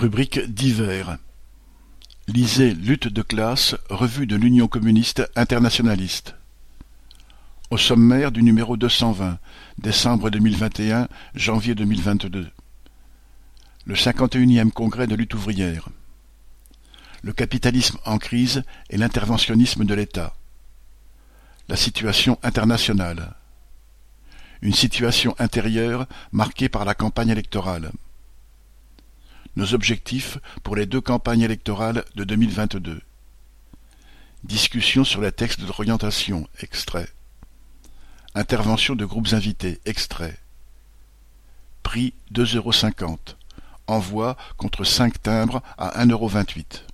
Rubrique divers. Lisez Lutte de classe, revue de l'Union communiste internationaliste. Au sommaire du numéro deux cent vingt, décembre deux mille vingt et un, janvier deux mille vingt-deux. Le cinquante et unième congrès de lutte ouvrière. Le capitalisme en crise et l'interventionnisme de l'État. La situation internationale. Une situation intérieure marquée par la campagne électorale. Nos objectifs pour les deux campagnes électorales de 2022. Discussion sur les textes d'orientation, extrait. Intervention de groupes invités, extrait. Prix deux euros cinquante. Envoi contre cinq timbres à un euro vingt-huit.